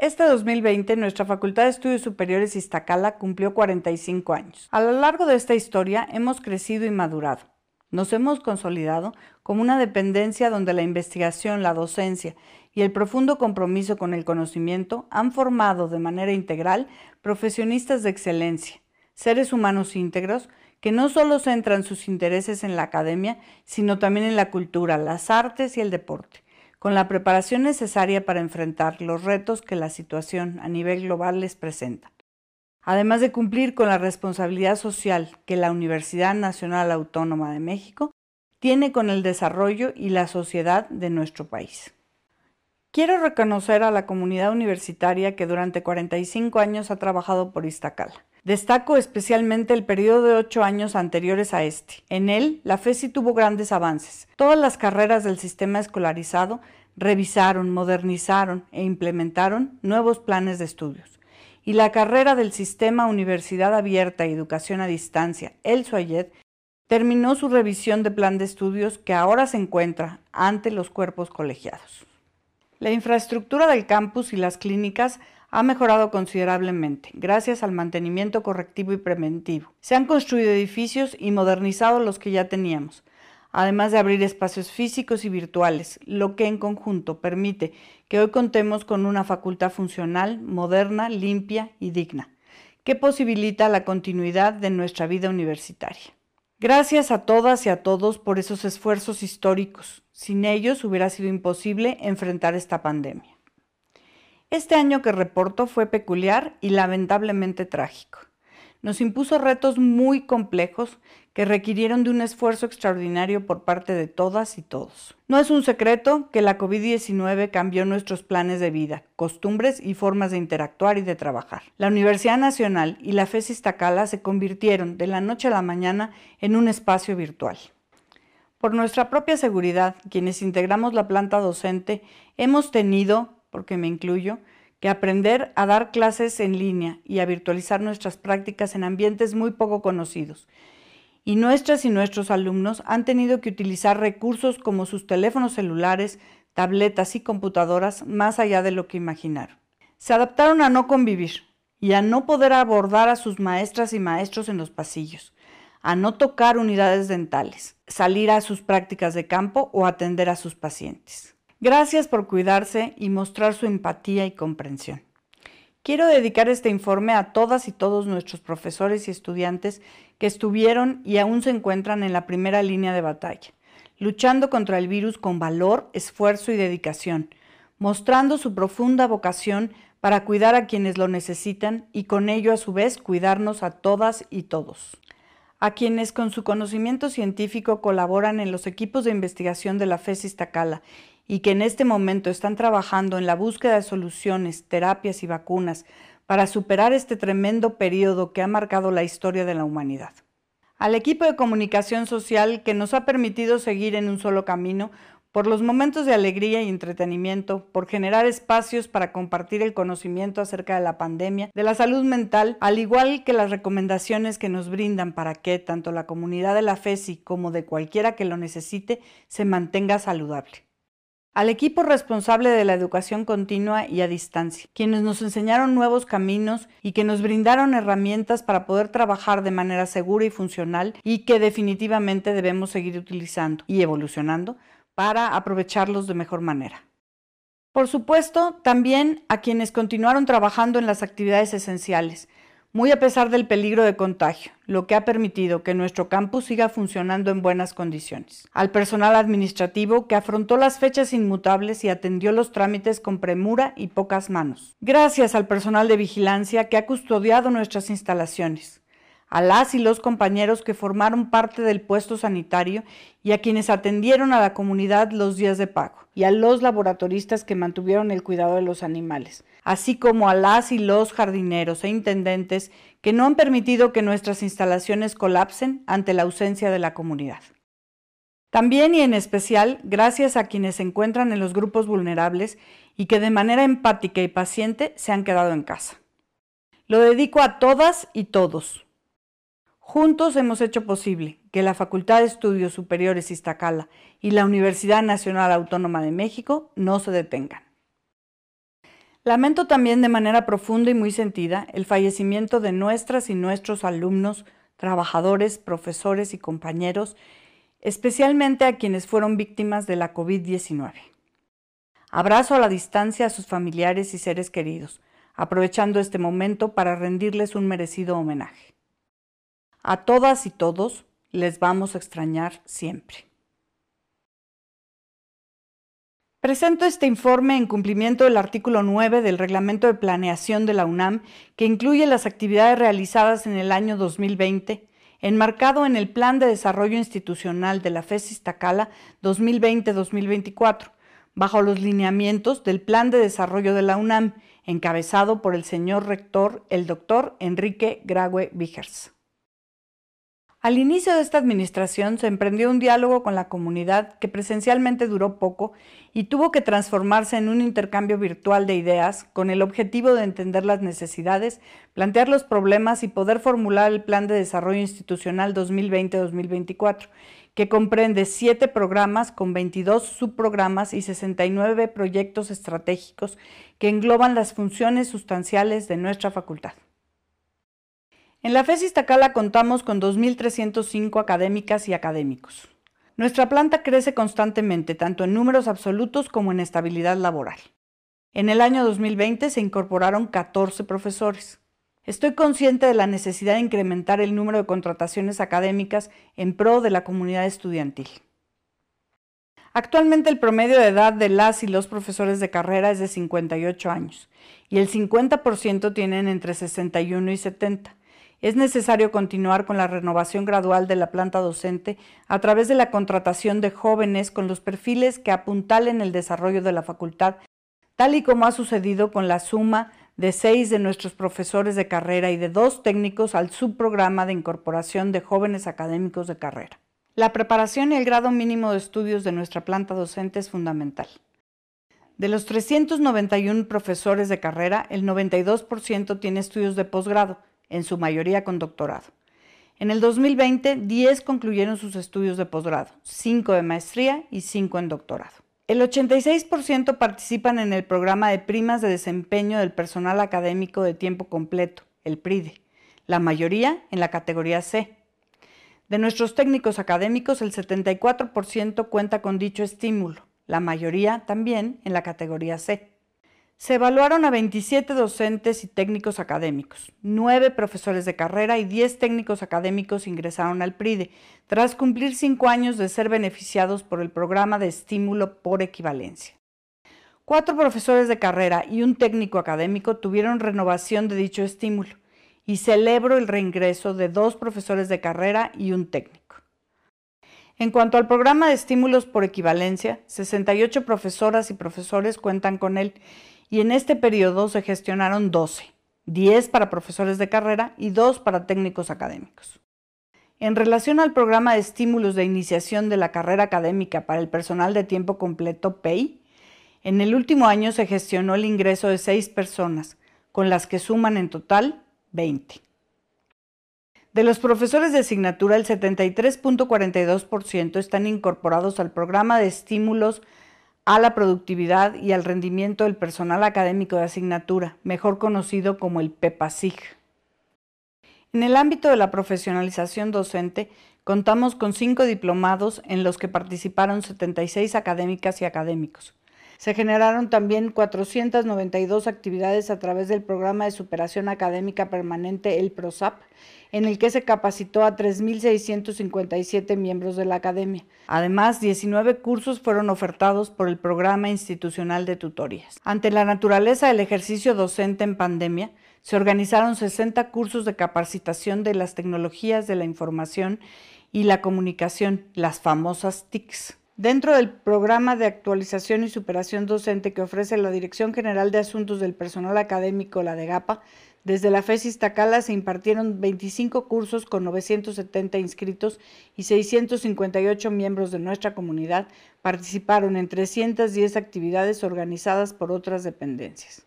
Este 2020, nuestra Facultad de Estudios Superiores Iztacala cumplió 45 años. A lo largo de esta historia hemos crecido y madurado. Nos hemos consolidado como una dependencia donde la investigación, la docencia y el profundo compromiso con el conocimiento han formado de manera integral profesionistas de excelencia, seres humanos íntegros que no solo centran sus intereses en la academia, sino también en la cultura, las artes y el deporte con la preparación necesaria para enfrentar los retos que la situación a nivel global les presenta. Además de cumplir con la responsabilidad social que la Universidad Nacional Autónoma de México tiene con el desarrollo y la sociedad de nuestro país. Quiero reconocer a la comunidad universitaria que durante 45 años ha trabajado por Iztacala. Destaco especialmente el periodo de ocho años anteriores a este. En él, la FESI tuvo grandes avances. Todas las carreras del sistema escolarizado revisaron, modernizaron e implementaron nuevos planes de estudios. Y la carrera del sistema Universidad Abierta y Educación a Distancia, el SUAYED, terminó su revisión de plan de estudios que ahora se encuentra ante los cuerpos colegiados. La infraestructura del campus y las clínicas ha mejorado considerablemente gracias al mantenimiento correctivo y preventivo. Se han construido edificios y modernizado los que ya teníamos, además de abrir espacios físicos y virtuales, lo que en conjunto permite que hoy contemos con una facultad funcional, moderna, limpia y digna, que posibilita la continuidad de nuestra vida universitaria. Gracias a todas y a todos por esos esfuerzos históricos. Sin ellos hubiera sido imposible enfrentar esta pandemia. Este año que reporto fue peculiar y lamentablemente trágico. Nos impuso retos muy complejos que requirieron de un esfuerzo extraordinario por parte de todas y todos. No es un secreto que la COVID-19 cambió nuestros planes de vida, costumbres y formas de interactuar y de trabajar. La Universidad Nacional y la FES Iztacala se convirtieron de la noche a la mañana en un espacio virtual. Por nuestra propia seguridad, quienes integramos la planta docente, hemos tenido porque me incluyo, que aprender a dar clases en línea y a virtualizar nuestras prácticas en ambientes muy poco conocidos. Y nuestras y nuestros alumnos han tenido que utilizar recursos como sus teléfonos celulares, tabletas y computadoras más allá de lo que imaginaron. Se adaptaron a no convivir y a no poder abordar a sus maestras y maestros en los pasillos, a no tocar unidades dentales, salir a sus prácticas de campo o atender a sus pacientes. Gracias por cuidarse y mostrar su empatía y comprensión. Quiero dedicar este informe a todas y todos nuestros profesores y estudiantes que estuvieron y aún se encuentran en la primera línea de batalla, luchando contra el virus con valor, esfuerzo y dedicación, mostrando su profunda vocación para cuidar a quienes lo necesitan y con ello a su vez cuidarnos a todas y todos. A quienes con su conocimiento científico colaboran en los equipos de investigación de la FES Iztacala y que en este momento están trabajando en la búsqueda de soluciones, terapias y vacunas para superar este tremendo periodo que ha marcado la historia de la humanidad. Al equipo de comunicación social que nos ha permitido seguir en un solo camino por los momentos de alegría y entretenimiento, por generar espacios para compartir el conocimiento acerca de la pandemia, de la salud mental, al igual que las recomendaciones que nos brindan para que tanto la comunidad de la FESI como de cualquiera que lo necesite se mantenga saludable al equipo responsable de la educación continua y a distancia, quienes nos enseñaron nuevos caminos y que nos brindaron herramientas para poder trabajar de manera segura y funcional y que definitivamente debemos seguir utilizando y evolucionando para aprovecharlos de mejor manera. Por supuesto, también a quienes continuaron trabajando en las actividades esenciales, muy a pesar del peligro de contagio, lo que ha permitido que nuestro campus siga funcionando en buenas condiciones. Al personal administrativo que afrontó las fechas inmutables y atendió los trámites con premura y pocas manos. Gracias al personal de vigilancia que ha custodiado nuestras instalaciones a las y los compañeros que formaron parte del puesto sanitario y a quienes atendieron a la comunidad los días de pago, y a los laboratoristas que mantuvieron el cuidado de los animales, así como a las y los jardineros e intendentes que no han permitido que nuestras instalaciones colapsen ante la ausencia de la comunidad. También y en especial gracias a quienes se encuentran en los grupos vulnerables y que de manera empática y paciente se han quedado en casa. Lo dedico a todas y todos, Juntos hemos hecho posible que la Facultad de Estudios Superiores Iztacala y la Universidad Nacional Autónoma de México no se detengan. Lamento también de manera profunda y muy sentida el fallecimiento de nuestras y nuestros alumnos, trabajadores, profesores y compañeros, especialmente a quienes fueron víctimas de la COVID-19. Abrazo a la distancia a sus familiares y seres queridos, aprovechando este momento para rendirles un merecido homenaje. A todas y todos les vamos a extrañar siempre. Presento este informe en cumplimiento del artículo 9 del Reglamento de Planeación de la UNAM, que incluye las actividades realizadas en el año 2020, enmarcado en el Plan de Desarrollo Institucional de la FES Iztacala 2020-2024, bajo los lineamientos del Plan de Desarrollo de la UNAM, encabezado por el señor rector, el doctor Enrique Graue Vigers. Al inicio de esta administración se emprendió un diálogo con la comunidad que presencialmente duró poco y tuvo que transformarse en un intercambio virtual de ideas con el objetivo de entender las necesidades, plantear los problemas y poder formular el Plan de Desarrollo Institucional 2020-2024, que comprende siete programas con 22 subprogramas y 69 proyectos estratégicos que engloban las funciones sustanciales de nuestra facultad. En la FES Iztacala contamos con 2.305 académicas y académicos. Nuestra planta crece constantemente, tanto en números absolutos como en estabilidad laboral. En el año 2020 se incorporaron 14 profesores. Estoy consciente de la necesidad de incrementar el número de contrataciones académicas en pro de la comunidad estudiantil. Actualmente el promedio de edad de las y los profesores de carrera es de 58 años y el 50% tienen entre 61 y 70 es necesario continuar con la renovación gradual de la planta docente a través de la contratación de jóvenes con los perfiles que apuntalen el desarrollo de la facultad, tal y como ha sucedido con la suma de seis de nuestros profesores de carrera y de dos técnicos al subprograma de incorporación de jóvenes académicos de carrera. La preparación y el grado mínimo de estudios de nuestra planta docente es fundamental. De los 391 profesores de carrera, el 92% tiene estudios de posgrado, en su mayoría con doctorado. En el 2020, 10 concluyeron sus estudios de posgrado, 5 de maestría y 5 en doctorado. El 86% participan en el programa de primas de desempeño del personal académico de tiempo completo, el PRIDE, la mayoría en la categoría C. De nuestros técnicos académicos, el 74% cuenta con dicho estímulo, la mayoría también en la categoría C. Se evaluaron a 27 docentes y técnicos académicos, 9 profesores de carrera y 10 técnicos académicos ingresaron al PRIDE, tras cumplir 5 años de ser beneficiados por el programa de estímulo por equivalencia. Cuatro profesores de carrera y un técnico académico tuvieron renovación de dicho estímulo y celebro el reingreso de dos profesores de carrera y un técnico. En cuanto al programa de estímulos por equivalencia, 68 profesoras y profesores cuentan con él y en este periodo se gestionaron 12, 10 para profesores de carrera y 2 para técnicos académicos. En relación al programa de estímulos de iniciación de la carrera académica para el personal de tiempo completo PEI, en el último año se gestionó el ingreso de 6 personas, con las que suman en total 20. De los profesores de asignatura, el 73.42% están incorporados al programa de estímulos a la productividad y al rendimiento del personal académico de asignatura, mejor conocido como el PEPASIG. En el ámbito de la profesionalización docente, contamos con cinco diplomados en los que participaron 76 académicas y académicos. Se generaron también 492 actividades a través del programa de superación académica permanente, el PROSAP, en el que se capacitó a 3.657 miembros de la academia. Además, 19 cursos fueron ofertados por el programa institucional de tutorías. Ante la naturaleza del ejercicio docente en pandemia, se organizaron 60 cursos de capacitación de las tecnologías de la información y la comunicación, las famosas TICs. Dentro del programa de actualización y superación docente que ofrece la Dirección General de Asuntos del Personal Académico, la DEGAPA, desde la FES Iztacala se impartieron 25 cursos con 970 inscritos y 658 miembros de nuestra comunidad participaron en 310 actividades organizadas por otras dependencias.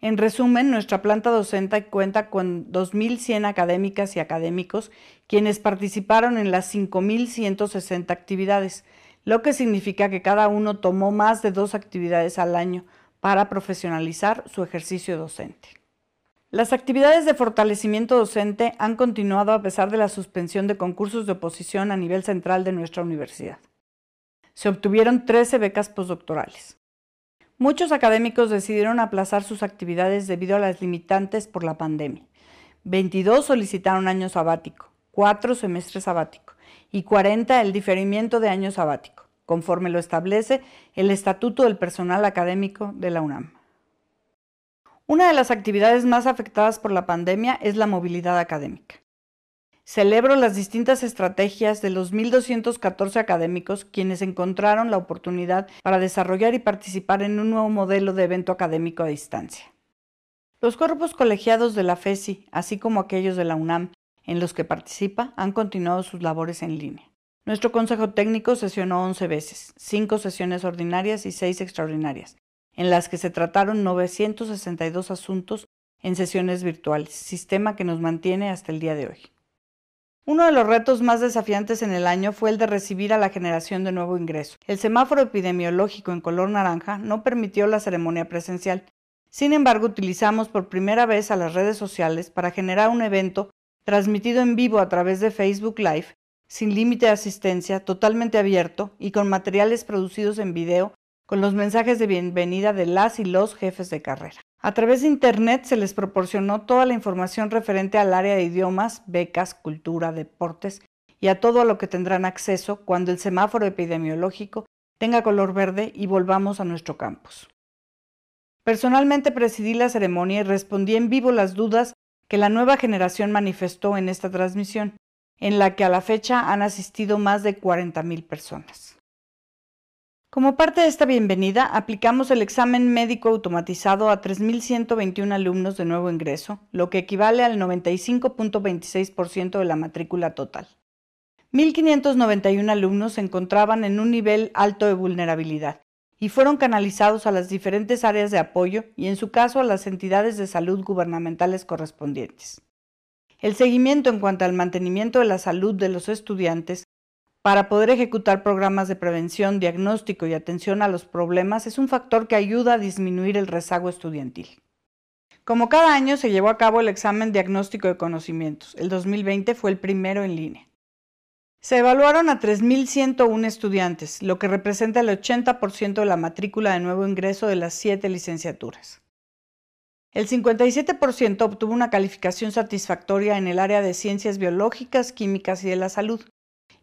En resumen, nuestra planta docente cuenta con 2.100 académicas y académicos quienes participaron en las 5.160 actividades, lo que significa que cada uno tomó más de dos actividades al año, para profesionalizar su ejercicio docente. Las actividades de fortalecimiento docente han continuado a pesar de la suspensión de concursos de oposición a nivel central de nuestra universidad. Se obtuvieron 13 becas postdoctorales. Muchos académicos decidieron aplazar sus actividades debido a las limitantes por la pandemia. 22 solicitaron año sabático, 4 semestres sabático y 40 el diferimiento de año sabático, conforme lo establece el Estatuto del Personal Académico de la UNAM. Una de las actividades más afectadas por la pandemia es la movilidad académica. Celebro las distintas estrategias de los 1.214 académicos quienes encontraron la oportunidad para desarrollar y participar en un nuevo modelo de evento académico a distancia. Los cuerpos colegiados de la FESI, así como aquellos de la UNAM, en los que participa, han continuado sus labores en línea. Nuestro Consejo Técnico sesionó 11 veces, 5 sesiones ordinarias y 6 extraordinarias, en las que se trataron 962 asuntos en sesiones virtuales, sistema que nos mantiene hasta el día de hoy. Uno de los retos más desafiantes en el año fue el de recibir a la generación de nuevo ingreso. El semáforo epidemiológico en color naranja no permitió la ceremonia presencial. Sin embargo, utilizamos por primera vez a las redes sociales para generar un evento transmitido en vivo a través de Facebook Live, sin límite de asistencia, totalmente abierto y con materiales producidos en video con los mensajes de bienvenida de las y los jefes de carrera. A través de Internet se les proporcionó toda la información referente al área de idiomas, becas, cultura, deportes y a todo a lo que tendrán acceso cuando el semáforo epidemiológico tenga color verde y volvamos a nuestro campus. Personalmente presidí la ceremonia y respondí en vivo las dudas que la nueva generación manifestó en esta transmisión, en la que a la fecha han asistido más de 40.000 personas. Como parte de esta bienvenida, aplicamos el examen médico automatizado a 3.121 alumnos de nuevo ingreso, lo que equivale al 95.26% de la matrícula total. 1.591 alumnos se encontraban en un nivel alto de vulnerabilidad y fueron canalizados a las diferentes áreas de apoyo y en su caso a las entidades de salud gubernamentales correspondientes. El seguimiento en cuanto al mantenimiento de la salud de los estudiantes para poder ejecutar programas de prevención, diagnóstico y atención a los problemas es un factor que ayuda a disminuir el rezago estudiantil. Como cada año se llevó a cabo el examen diagnóstico de conocimientos. El 2020 fue el primero en línea. Se evaluaron a 3.101 estudiantes, lo que representa el 80% de la matrícula de nuevo ingreso de las siete licenciaturas. El 57% obtuvo una calificación satisfactoria en el área de ciencias biológicas, químicas y de la salud,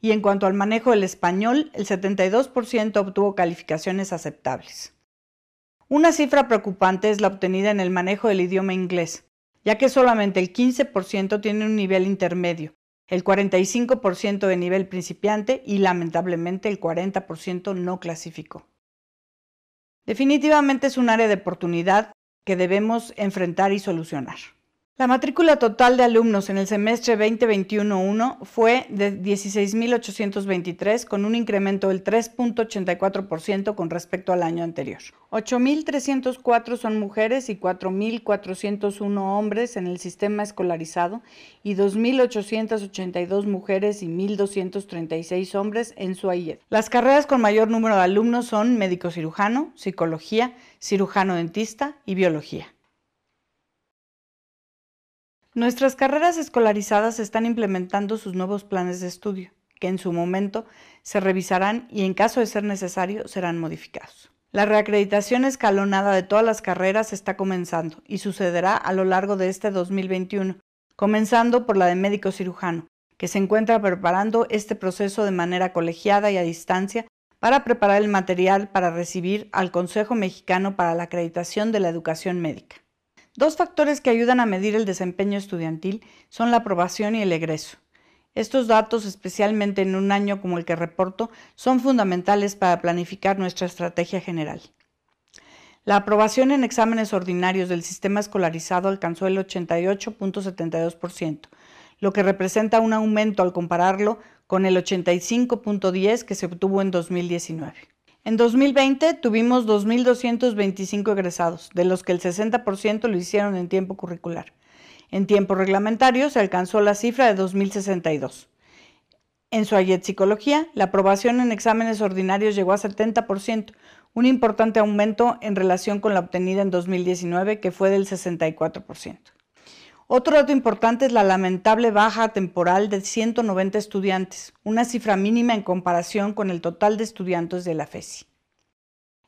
y en cuanto al manejo del español, el 72% obtuvo calificaciones aceptables. Una cifra preocupante es la obtenida en el manejo del idioma inglés, ya que solamente el 15% tiene un nivel intermedio, el 45% de nivel principiante y lamentablemente el 40% no clasificó. Definitivamente es un área de oportunidad que debemos enfrentar y solucionar. La matrícula total de alumnos en el semestre 2021-1 fue de 16.823, con un incremento del 3.84% con respecto al año anterior. 8.304 son mujeres y 4.401 hombres en el sistema escolarizado y 2.882 mujeres y 1.236 hombres en su AIED. Las carreras con mayor número de alumnos son médico cirujano, psicología, cirujano dentista y biología. Nuestras carreras escolarizadas están implementando sus nuevos planes de estudio, que en su momento se revisarán y en caso de ser necesario serán modificados. La reacreditación escalonada de todas las carreras está comenzando y sucederá a lo largo de este 2021, comenzando por la de médico cirujano, que se encuentra preparando este proceso de manera colegiada y a distancia para preparar el material para recibir al Consejo Mexicano para la Acreditación de la Educación Médica. Dos factores que ayudan a medir el desempeño estudiantil son la aprobación y el egreso. Estos datos, especialmente en un año como el que reporto, son fundamentales para planificar nuestra estrategia general. La aprobación en exámenes ordinarios del sistema escolarizado alcanzó el 88.72%, lo que representa un aumento al compararlo con el 85.10 que se obtuvo en 2019. En 2020 tuvimos 2.225 egresados, de los que el 60% lo hicieron en tiempo curricular. En tiempo reglamentario se alcanzó la cifra de 2.062. En su Ayet Psicología, la aprobación en exámenes ordinarios llegó a 70%, un importante aumento en relación con la obtenida en 2019, que fue del 64%. Otro dato importante es la lamentable baja temporal de 190 estudiantes, una cifra mínima en comparación con el total de estudiantes de la FESI.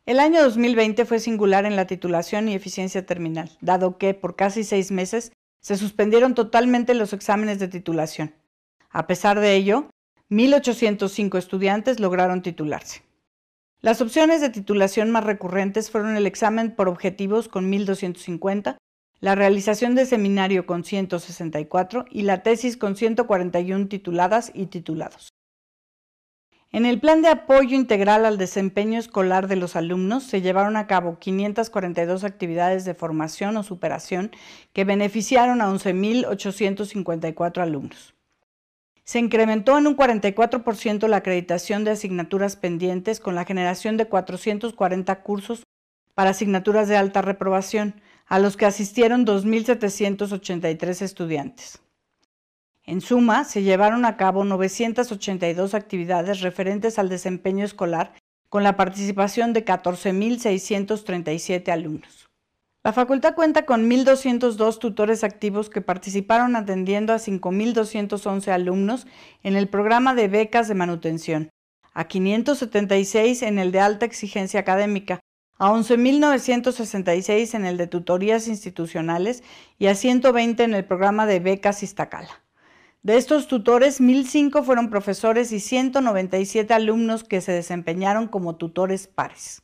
El año 2020 fue singular en la titulación y eficiencia terminal, dado que por casi seis meses se suspendieron totalmente los exámenes de titulación. A pesar de ello, 1.805 estudiantes lograron titularse. Las opciones de titulación más recurrentes fueron el examen por objetivos con 1.250, la realización de seminario con 164 y la tesis con 141 tituladas y titulados. En el plan de apoyo integral al desempeño escolar de los alumnos se llevaron a cabo 542 actividades de formación o superación que beneficiaron a 11.854 alumnos. Se incrementó en un 44% la acreditación de asignaturas pendientes con la generación de 440 cursos para asignaturas de alta reprobación, a los que asistieron 2.783 estudiantes. En suma, se llevaron a cabo 982 actividades referentes al desempeño escolar con la participación de 14.637 alumnos. La facultad cuenta con 1.202 tutores activos que participaron atendiendo a 5.211 alumnos en el programa de becas de manutención, a 576 en el de alta exigencia académica, a 11.966 en el de tutorías institucionales y a 120 en el programa de becas Iztacala. De estos tutores, 1.005 fueron profesores y 197 alumnos que se desempeñaron como tutores pares.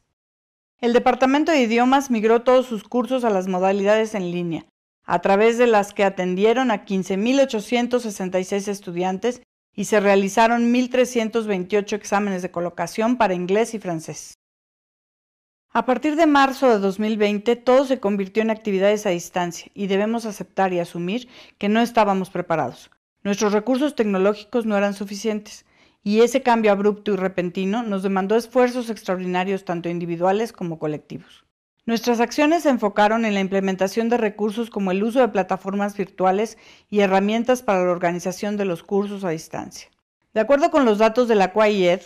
El Departamento de Idiomas migró todos sus cursos a las modalidades en línea, a través de las que atendieron a 15.866 estudiantes y se realizaron 1.328 exámenes de colocación para inglés y francés. A partir de marzo de 2020, todo se convirtió en actividades a distancia y debemos aceptar y asumir que no estábamos preparados. Nuestros recursos tecnológicos no eran suficientes y ese cambio abrupto y repentino nos demandó esfuerzos extraordinarios tanto individuales como colectivos. Nuestras acciones se enfocaron en la implementación de recursos como el uso de plataformas virtuales y herramientas para la organización de los cursos a distancia. De acuerdo con los datos de la QAIED,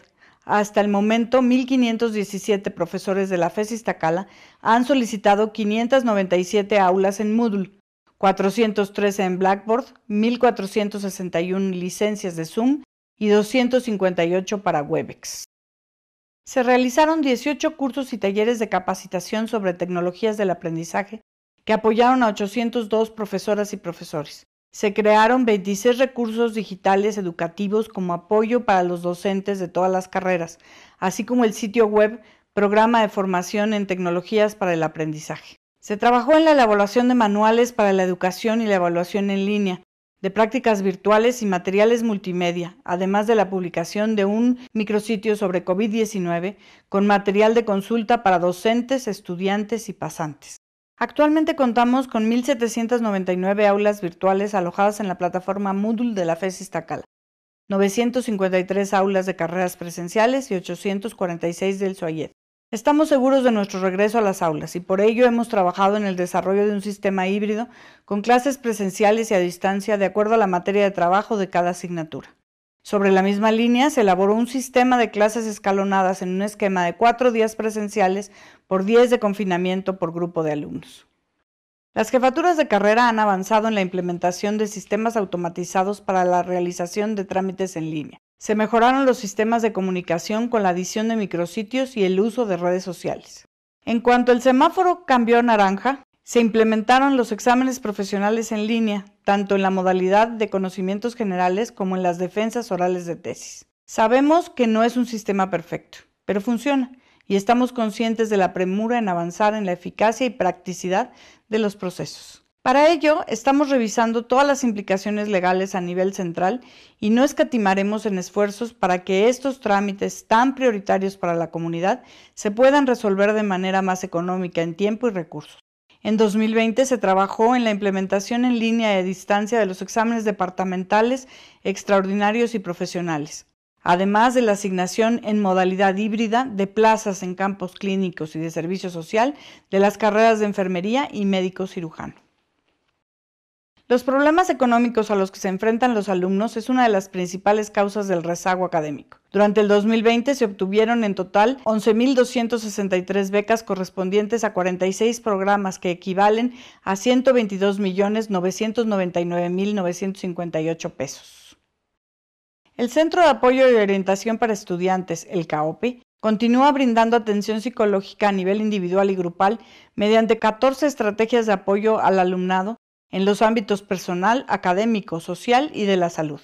hasta el momento, 1.517 profesores de la FES Iztacala han solicitado 597 aulas en Moodle, 413 en Blackboard, 1.461 licencias de Zoom y 258 para Webex. Se realizaron 18 cursos y talleres de capacitación sobre tecnologías del aprendizaje que apoyaron a 802 profesoras y profesores. Se crearon 26 recursos digitales educativos como apoyo para los docentes de todas las carreras, así como el sitio web Programa de Formación en Tecnologías para el Aprendizaje. Se trabajó en la elaboración de manuales para la educación y la evaluación en línea, de prácticas virtuales y materiales multimedia, además de la publicación de un micrositio sobre COVID-19 con material de consulta para docentes, estudiantes y pasantes. Actualmente contamos con 1.799 aulas virtuales alojadas en la plataforma Moodle de la FES Iztacala, 953 aulas de carreras presenciales y 846 del SOAYED. Estamos seguros de nuestro regreso a las aulas y por ello hemos trabajado en el desarrollo de un sistema híbrido con clases presenciales y a distancia de acuerdo a la materia de trabajo de cada asignatura. Sobre la misma línea, se elaboró un sistema de clases escalonadas en un esquema de cuatro días presenciales por 10 de confinamiento por grupo de alumnos. Las jefaturas de carrera han avanzado en la implementación de sistemas automatizados para la realización de trámites en línea. Se mejoraron los sistemas de comunicación con la adición de micrositios y el uso de redes sociales. En cuanto el semáforo cambió a naranja, se implementaron los exámenes profesionales en línea, tanto en la modalidad de conocimientos generales como en las defensas orales de tesis. Sabemos que no es un sistema perfecto, pero funciona y estamos conscientes de la premura en avanzar en la eficacia y practicidad de los procesos. Para ello, estamos revisando todas las implicaciones legales a nivel central y no escatimaremos en esfuerzos para que estos trámites tan prioritarios para la comunidad se puedan resolver de manera más económica en tiempo y recursos. En 2020 se trabajó en la implementación en línea y a distancia de los exámenes departamentales, extraordinarios y profesionales, además de la asignación en modalidad híbrida de plazas en campos clínicos y de servicio social de las carreras de enfermería y médico cirujano. Los problemas económicos a los que se enfrentan los alumnos es una de las principales causas del rezago académico. Durante el 2020 se obtuvieron en total 11.263 becas correspondientes a 46 programas que equivalen a 122.999.958 pesos. El Centro de Apoyo y Orientación para Estudiantes, el CAOPE, continúa brindando atención psicológica a nivel individual y grupal mediante 14 estrategias de apoyo al alumnado en los ámbitos personal, académico, social y de la salud.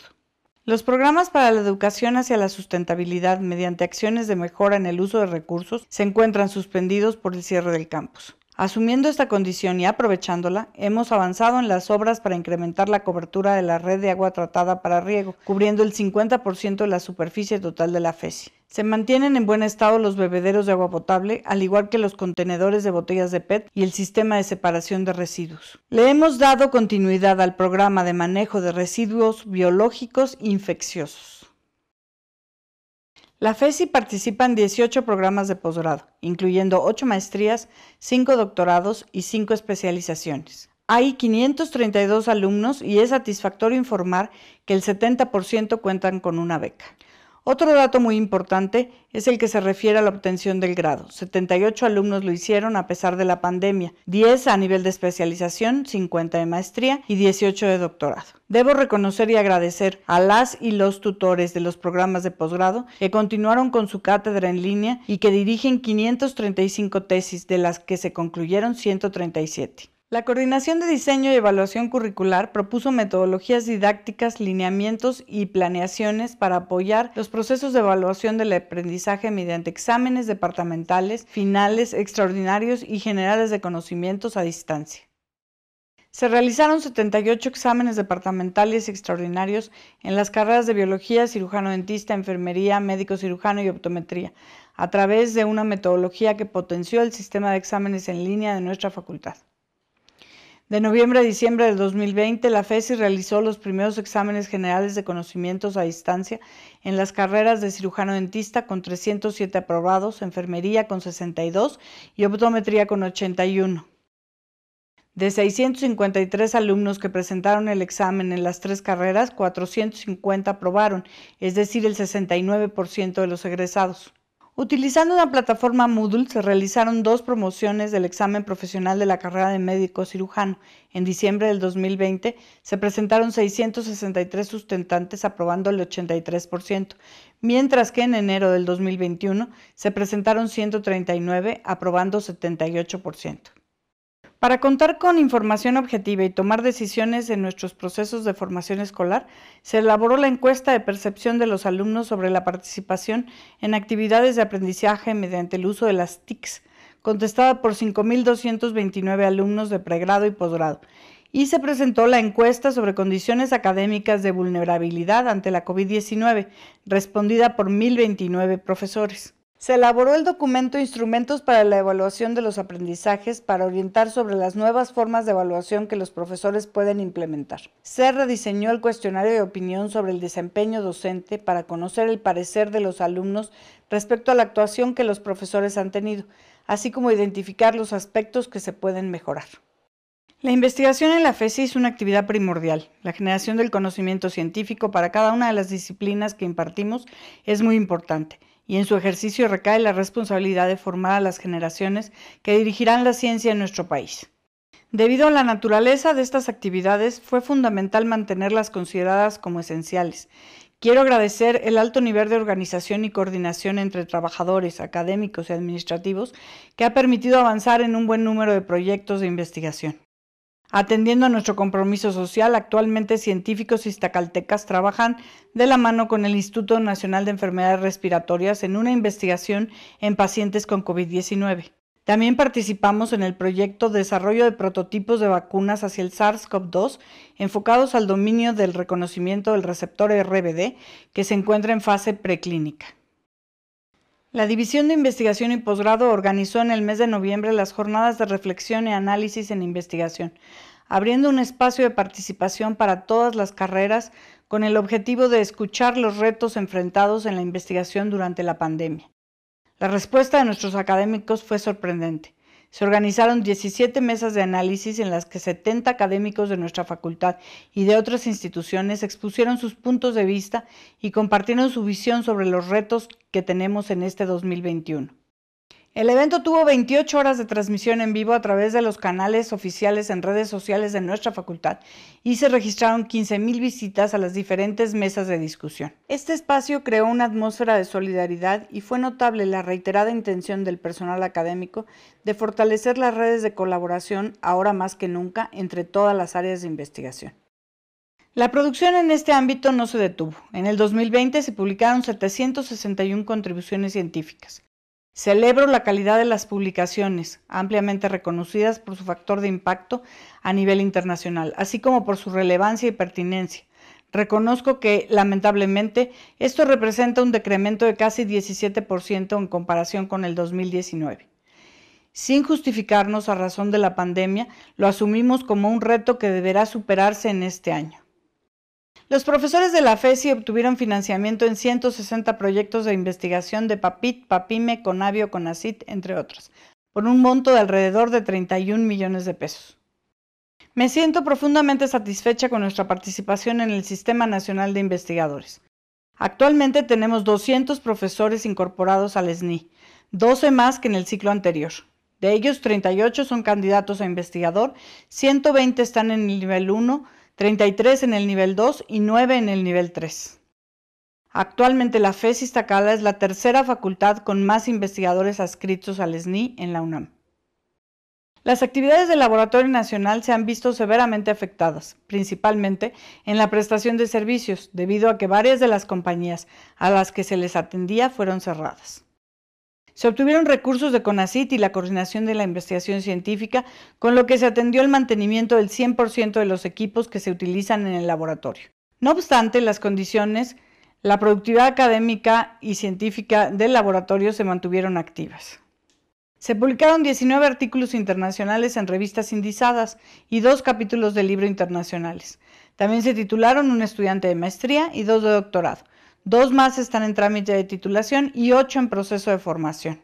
Los programas para la educación hacia la sustentabilidad mediante acciones de mejora en el uso de recursos se encuentran suspendidos por el cierre del campus. Asumiendo esta condición y aprovechándola, hemos avanzado en las obras para incrementar la cobertura de la red de agua tratada para riego, cubriendo el 50% de la superficie total de la FESI. Se mantienen en buen estado los bebederos de agua potable, al igual que los contenedores de botellas de PET y el sistema de separación de residuos. Le hemos dado continuidad al programa de manejo de residuos biológicos infecciosos. La FESI participa en 18 programas de posgrado, incluyendo 8 maestrías, 5 doctorados y 5 especializaciones. Hay 532 alumnos y es satisfactorio informar que el 70% cuentan con una beca. Otro dato muy importante es el que se refiere a la obtención del grado. 78 alumnos lo hicieron a pesar de la pandemia, 10 a nivel de especialización, 50 de maestría y 18 de doctorado. Debo reconocer y agradecer a las y los tutores de los programas de posgrado que continuaron con su cátedra en línea y que dirigen 535 tesis, de las que se concluyeron 137. La Coordinación de Diseño y Evaluación Curricular propuso metodologías didácticas, lineamientos y planeaciones para apoyar los procesos de evaluación del aprendizaje mediante exámenes departamentales, finales, extraordinarios y generales de conocimientos a distancia. Se realizaron 78 exámenes departamentales extraordinarios en las carreras de biología, cirujano dentista, enfermería, médico cirujano y optometría, a través de una metodología que potenció el sistema de exámenes en línea de nuestra facultad. De noviembre a diciembre del 2020, la FESI realizó los primeros exámenes generales de conocimientos a distancia en las carreras de cirujano dentista con 307 aprobados, enfermería con 62 y optometría con 81. De 653 alumnos que presentaron el examen en las tres carreras, 450 aprobaron, es decir, el 69% de los egresados. Utilizando una plataforma Moodle se realizaron dos promociones del examen profesional de la carrera de médico cirujano. En diciembre del 2020 se presentaron 663 sustentantes aprobando el 83%, mientras que en enero del 2021 se presentaron 139 aprobando 78%. Para contar con información objetiva y tomar decisiones en nuestros procesos de formación escolar, se elaboró la encuesta de percepción de los alumnos sobre la participación en actividades de aprendizaje mediante el uso de las TICs, contestada por 5.229 alumnos de pregrado y posgrado, y se presentó la encuesta sobre condiciones académicas de vulnerabilidad ante la COVID-19, respondida por 1.029 profesores. Se elaboró el documento Instrumentos para la evaluación de los aprendizajes para orientar sobre las nuevas formas de evaluación que los profesores pueden implementar. Se rediseñó el cuestionario de opinión sobre el desempeño docente para conocer el parecer de los alumnos respecto a la actuación que los profesores han tenido, así como identificar los aspectos que se pueden mejorar. La investigación en la FESI es una actividad primordial. La generación del conocimiento científico para cada una de las disciplinas que impartimos es muy importante y en su ejercicio recae la responsabilidad de formar a las generaciones que dirigirán la ciencia en nuestro país. Debido a la naturaleza de estas actividades, fue fundamental mantenerlas consideradas como esenciales. Quiero agradecer el alto nivel de organización y coordinación entre trabajadores, académicos y administrativos que ha permitido avanzar en un buen número de proyectos de investigación. Atendiendo a nuestro compromiso social, actualmente científicos iztacaltecas trabajan de la mano con el Instituto Nacional de Enfermedades Respiratorias en una investigación en pacientes con COVID-19. También participamos en el proyecto Desarrollo de prototipos de vacunas hacia el SARS-CoV-2 enfocados al dominio del reconocimiento del receptor RBD que se encuentra en fase preclínica. La División de Investigación y Posgrado organizó en el mes de noviembre las jornadas de reflexión y análisis en investigación, abriendo un espacio de participación para todas las carreras con el objetivo de escuchar los retos enfrentados en la investigación durante la pandemia. La respuesta de nuestros académicos fue sorprendente. Se organizaron 17 mesas de análisis en las que 70 académicos de nuestra facultad y de otras instituciones expusieron sus puntos de vista y compartieron su visión sobre los retos que tenemos en este 2021. El evento tuvo 28 horas de transmisión en vivo a través de los canales oficiales en redes sociales de nuestra facultad y se registraron 15.000 visitas a las diferentes mesas de discusión. Este espacio creó una atmósfera de solidaridad y fue notable la reiterada intención del personal académico de fortalecer las redes de colaboración ahora más que nunca entre todas las áreas de investigación. La producción en este ámbito no se detuvo. En el 2020 se publicaron 761 contribuciones científicas. Celebro la calidad de las publicaciones, ampliamente reconocidas por su factor de impacto a nivel internacional, así como por su relevancia y pertinencia. Reconozco que, lamentablemente, esto representa un decremento de casi 17% en comparación con el 2019. Sin justificarnos a razón de la pandemia, lo asumimos como un reto que deberá superarse en este año. Los profesores de la FESI obtuvieron financiamiento en 160 proyectos de investigación de PAPIT, PAPIME, CONAVIO, CONACIT, entre otros, por un monto de alrededor de 31 millones de pesos. Me siento profundamente satisfecha con nuestra participación en el Sistema Nacional de Investigadores. Actualmente tenemos 200 profesores incorporados al SNI, 12 más que en el ciclo anterior. De ellos, 38 son candidatos a investigador, 120 están en el nivel 1, 33 en el nivel 2 y 9 en el nivel 3. Actualmente la FES Iztacala es la tercera facultad con más investigadores adscritos al SNI en la UNAM. Las actividades del Laboratorio Nacional se han visto severamente afectadas, principalmente en la prestación de servicios, debido a que varias de las compañías a las que se les atendía fueron cerradas. Se obtuvieron recursos de CONACIT y la coordinación de la investigación científica, con lo que se atendió el mantenimiento del 100% de los equipos que se utilizan en el laboratorio. No obstante, las condiciones, la productividad académica y científica del laboratorio se mantuvieron activas. Se publicaron 19 artículos internacionales en revistas indizadas y dos capítulos de libro internacionales. También se titularon un estudiante de maestría y dos de doctorado. Dos más están en trámite de titulación y ocho en proceso de formación.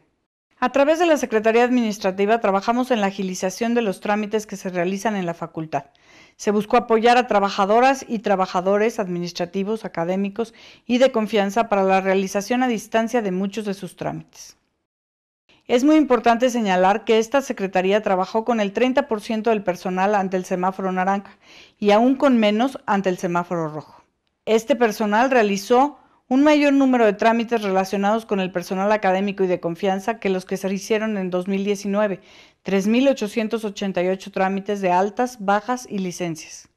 A través de la Secretaría Administrativa trabajamos en la agilización de los trámites que se realizan en la facultad. Se buscó apoyar a trabajadoras y trabajadores administrativos, académicos y de confianza para la realización a distancia de muchos de sus trámites. Es muy importante señalar que esta Secretaría trabajó con el 30% del personal ante el semáforo naranja y aún con menos ante el semáforo rojo. Este personal realizó un mayor número de trámites relacionados con el personal académico y de confianza que los que se hicieron en 2019, 3.888 trámites de altas, bajas y licencias.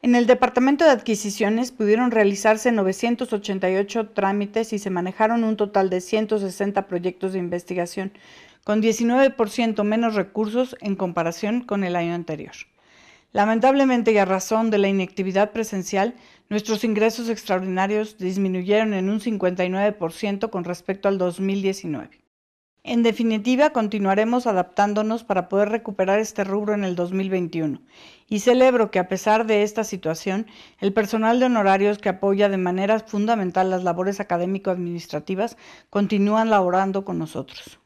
En el Departamento de Adquisiciones pudieron realizarse 988 trámites y se manejaron un total de 160 proyectos de investigación, con 19% menos recursos en comparación con el año anterior. Lamentablemente y a razón de la inactividad presencial, nuestros ingresos extraordinarios disminuyeron en un 59% con respecto al 2019. En definitiva, continuaremos adaptándonos para poder recuperar este rubro en el 2021 y celebro que a pesar de esta situación, el personal de honorarios que apoya de manera fundamental las labores académico-administrativas continúan laborando con nosotros.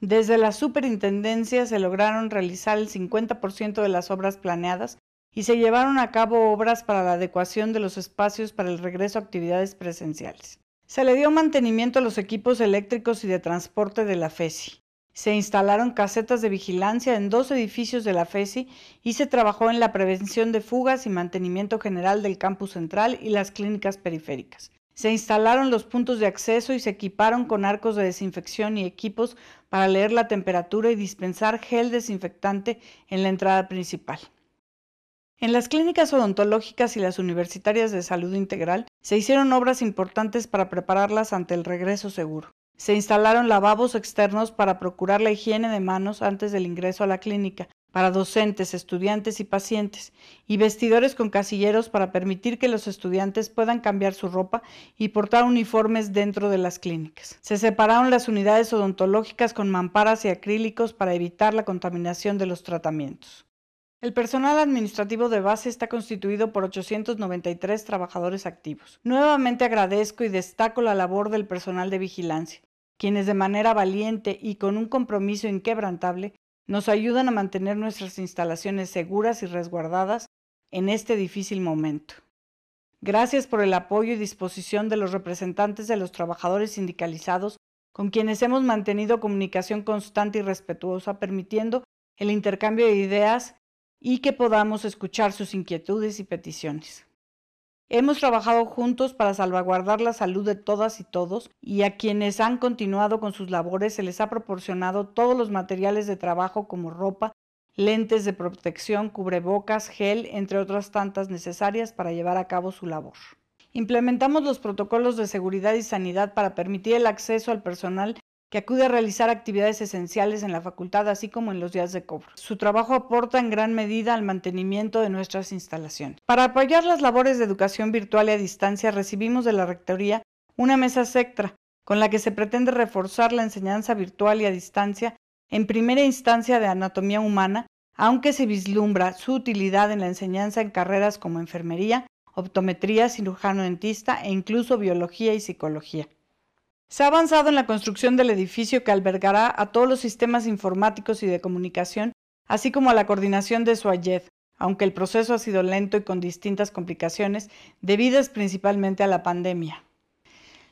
Desde la superintendencia se lograron realizar el 50% de las obras planeadas y se llevaron a cabo obras para la adecuación de los espacios para el regreso a actividades presenciales. Se le dio mantenimiento a los equipos eléctricos y de transporte de la FESI. Se instalaron casetas de vigilancia en dos edificios de la FESI y se trabajó en la prevención de fugas y mantenimiento general del campus central y las clínicas periféricas. Se instalaron los puntos de acceso y se equiparon con arcos de desinfección y equipos para leer la temperatura y dispensar gel desinfectante en la entrada principal. En las clínicas odontológicas y las universitarias de salud integral se hicieron obras importantes para prepararlas ante el regreso seguro. Se instalaron lavabos externos para procurar la higiene de manos antes del ingreso a la clínica, para docentes, estudiantes y pacientes, y vestidores con casilleros para permitir que los estudiantes puedan cambiar su ropa y portar uniformes dentro de las clínicas. Se separaron las unidades odontológicas con mamparas y acrílicos para evitar la contaminación de los tratamientos. El personal administrativo de base está constituido por 893 trabajadores activos. Nuevamente agradezco y destaco la labor del personal de vigilancia, quienes de manera valiente y con un compromiso inquebrantable nos ayudan a mantener nuestras instalaciones seguras y resguardadas en este difícil momento. Gracias por el apoyo y disposición de los representantes de los trabajadores sindicalizados con quienes hemos mantenido comunicación constante y respetuosa, permitiendo el intercambio de ideas y que podamos escuchar sus inquietudes y peticiones. Hemos trabajado juntos para salvaguardar la salud de todas y todos y a quienes han continuado con sus labores se les ha proporcionado todos los materiales de trabajo como ropa, lentes de protección, cubrebocas, gel, entre otras tantas necesarias para llevar a cabo su labor. Implementamos los protocolos de seguridad y sanidad para permitir el acceso al personal que acude a realizar actividades esenciales en la facultad, así como en los días de cobro. Su trabajo aporta en gran medida al mantenimiento de nuestras instalaciones. Para apoyar las labores de educación virtual y a distancia, recibimos de la Rectoría una mesa sectra, con la que se pretende reforzar la enseñanza virtual y a distancia en primera instancia de anatomía humana, aunque se vislumbra su utilidad en la enseñanza en carreras como enfermería, optometría, cirujano dentista e incluso biología y psicología. Se ha avanzado en la construcción del edificio que albergará a todos los sistemas informáticos y de comunicación, así como a la coordinación de su AYED, aunque el proceso ha sido lento y con distintas complicaciones debidas principalmente a la pandemia.